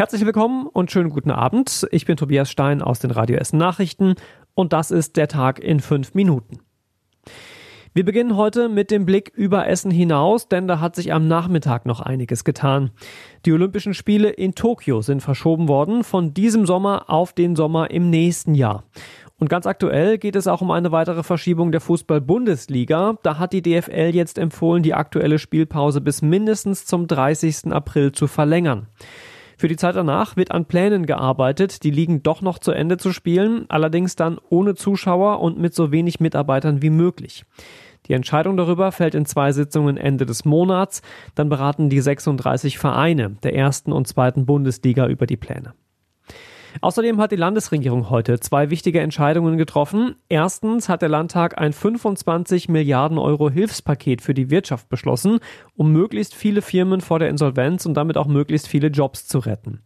Herzlich willkommen und schönen guten Abend. Ich bin Tobias Stein aus den Radio Essen Nachrichten und das ist der Tag in fünf Minuten. Wir beginnen heute mit dem Blick über Essen hinaus, denn da hat sich am Nachmittag noch einiges getan. Die Olympischen Spiele in Tokio sind verschoben worden von diesem Sommer auf den Sommer im nächsten Jahr. Und ganz aktuell geht es auch um eine weitere Verschiebung der Fußball-Bundesliga. Da hat die DFL jetzt empfohlen, die aktuelle Spielpause bis mindestens zum 30. April zu verlängern. Für die Zeit danach wird an Plänen gearbeitet, die liegen doch noch zu Ende zu spielen, allerdings dann ohne Zuschauer und mit so wenig Mitarbeitern wie möglich. Die Entscheidung darüber fällt in zwei Sitzungen Ende des Monats. Dann beraten die 36 Vereine der ersten und zweiten Bundesliga über die Pläne. Außerdem hat die Landesregierung heute zwei wichtige Entscheidungen getroffen. Erstens hat der Landtag ein 25 Milliarden Euro Hilfspaket für die Wirtschaft beschlossen, um möglichst viele Firmen vor der Insolvenz und damit auch möglichst viele Jobs zu retten.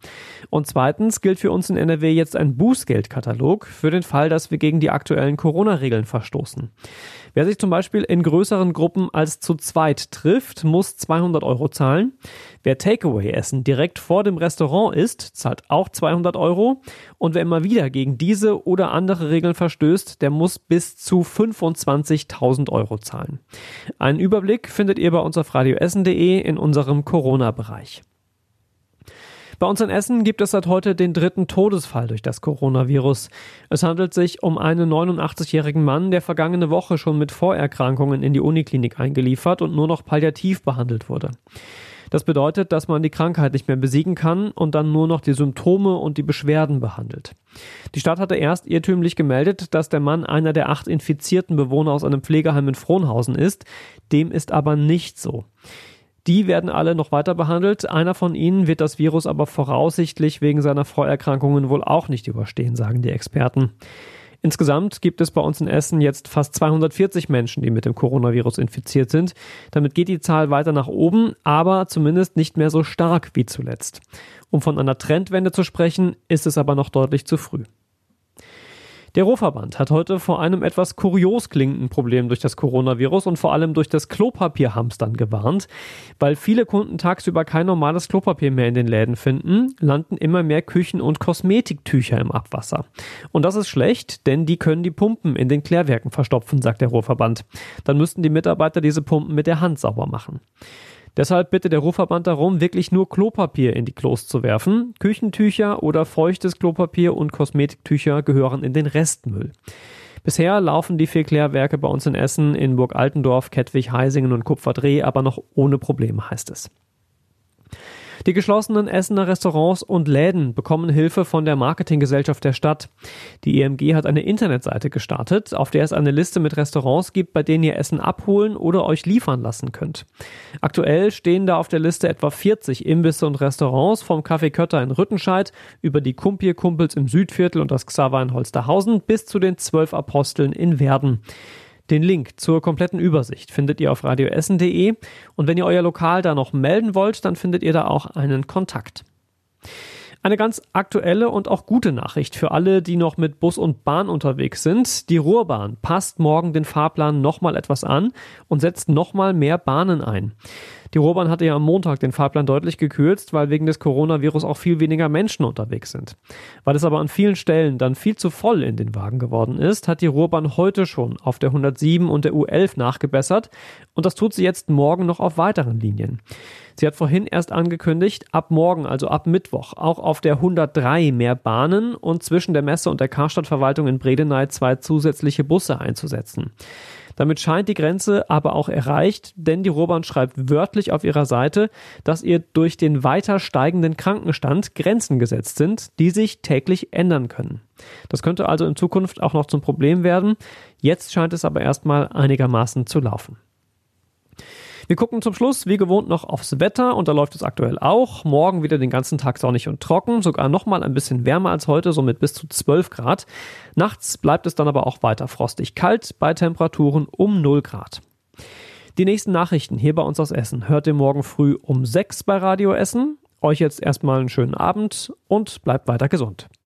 Und zweitens gilt für uns in NRW jetzt ein Bußgeldkatalog für den Fall, dass wir gegen die aktuellen Corona-Regeln verstoßen. Wer sich zum Beispiel in größeren Gruppen als zu zweit trifft, muss 200 Euro zahlen. Wer Takeaway-Essen direkt vor dem Restaurant isst, zahlt auch 200 Euro. Und wer immer wieder gegen diese oder andere Regeln verstößt, der muss bis zu 25.000 Euro zahlen. Einen Überblick findet ihr bei uns auf radioessen.de in unserem Corona-Bereich. Bei uns in Essen gibt es seit heute den dritten Todesfall durch das Coronavirus. Es handelt sich um einen 89-jährigen Mann, der vergangene Woche schon mit Vorerkrankungen in die Uniklinik eingeliefert und nur noch palliativ behandelt wurde. Das bedeutet, dass man die Krankheit nicht mehr besiegen kann und dann nur noch die Symptome und die Beschwerden behandelt. Die Stadt hatte erst irrtümlich gemeldet, dass der Mann einer der acht infizierten Bewohner aus einem Pflegeheim in Frohnhausen ist. Dem ist aber nicht so. Die werden alle noch weiter behandelt. Einer von ihnen wird das Virus aber voraussichtlich wegen seiner Vorerkrankungen wohl auch nicht überstehen, sagen die Experten. Insgesamt gibt es bei uns in Essen jetzt fast 240 Menschen, die mit dem Coronavirus infiziert sind. Damit geht die Zahl weiter nach oben, aber zumindest nicht mehr so stark wie zuletzt. Um von einer Trendwende zu sprechen, ist es aber noch deutlich zu früh. Der Rohverband hat heute vor einem etwas kurios klingenden Problem durch das Coronavirus und vor allem durch das Klopapierhamstern gewarnt. Weil viele Kunden tagsüber kein normales Klopapier mehr in den Läden finden, landen immer mehr Küchen- und Kosmetiktücher im Abwasser. Und das ist schlecht, denn die können die Pumpen in den Klärwerken verstopfen, sagt der Rohverband. Dann müssten die Mitarbeiter diese Pumpen mit der Hand sauber machen. Deshalb bitte der Ruhrverband darum, wirklich nur Klopapier in die Klos zu werfen. Küchentücher oder feuchtes Klopapier und Kosmetiktücher gehören in den Restmüll. Bisher laufen die vier Klärwerke bei uns in Essen, in Burg Altendorf, Kettwig, Heisingen und Kupferdreh aber noch ohne Probleme, heißt es. Die geschlossenen Essener Restaurants und Läden bekommen Hilfe von der Marketinggesellschaft der Stadt. Die EMG hat eine Internetseite gestartet, auf der es eine Liste mit Restaurants gibt, bei denen ihr Essen abholen oder euch liefern lassen könnt. Aktuell stehen da auf der Liste etwa 40 Imbisse und Restaurants vom Café Kötter in Rüttenscheid über die Kumpier Kumpels im Südviertel und das Xaver in Holsterhausen bis zu den zwölf Aposteln in Werden. Den Link zur kompletten Übersicht findet ihr auf radioessen.de und wenn ihr euer Lokal da noch melden wollt, dann findet ihr da auch einen Kontakt. Eine ganz aktuelle und auch gute Nachricht für alle, die noch mit Bus und Bahn unterwegs sind. Die Ruhrbahn passt morgen den Fahrplan nochmal etwas an und setzt nochmal mehr Bahnen ein. Die Ruhrbahn hatte ja am Montag den Fahrplan deutlich gekürzt, weil wegen des Coronavirus auch viel weniger Menschen unterwegs sind. Weil es aber an vielen Stellen dann viel zu voll in den Wagen geworden ist, hat die Ruhrbahn heute schon auf der 107 und der U11 nachgebessert und das tut sie jetzt morgen noch auf weiteren Linien. Sie hat vorhin erst angekündigt, ab morgen, also ab Mittwoch, auch auf der 103 mehr Bahnen und zwischen der Messe und der Karstadtverwaltung in Bredeney zwei zusätzliche Busse einzusetzen. Damit scheint die Grenze aber auch erreicht, denn die Ruhrbahn schreibt wörtlich auf ihrer Seite, dass ihr durch den weiter steigenden Krankenstand Grenzen gesetzt sind, die sich täglich ändern können. Das könnte also in Zukunft auch noch zum Problem werden. Jetzt scheint es aber erstmal einigermaßen zu laufen. Wir gucken zum Schluss wie gewohnt noch aufs Wetter und da läuft es aktuell auch. Morgen wieder den ganzen Tag sonnig und trocken, sogar nochmal ein bisschen wärmer als heute, so mit bis zu 12 Grad. Nachts bleibt es dann aber auch weiter frostig kalt bei Temperaturen um 0 Grad. Die nächsten Nachrichten hier bei uns aus Essen hört ihr morgen früh um 6 bei Radio Essen. Euch jetzt erstmal einen schönen Abend und bleibt weiter gesund.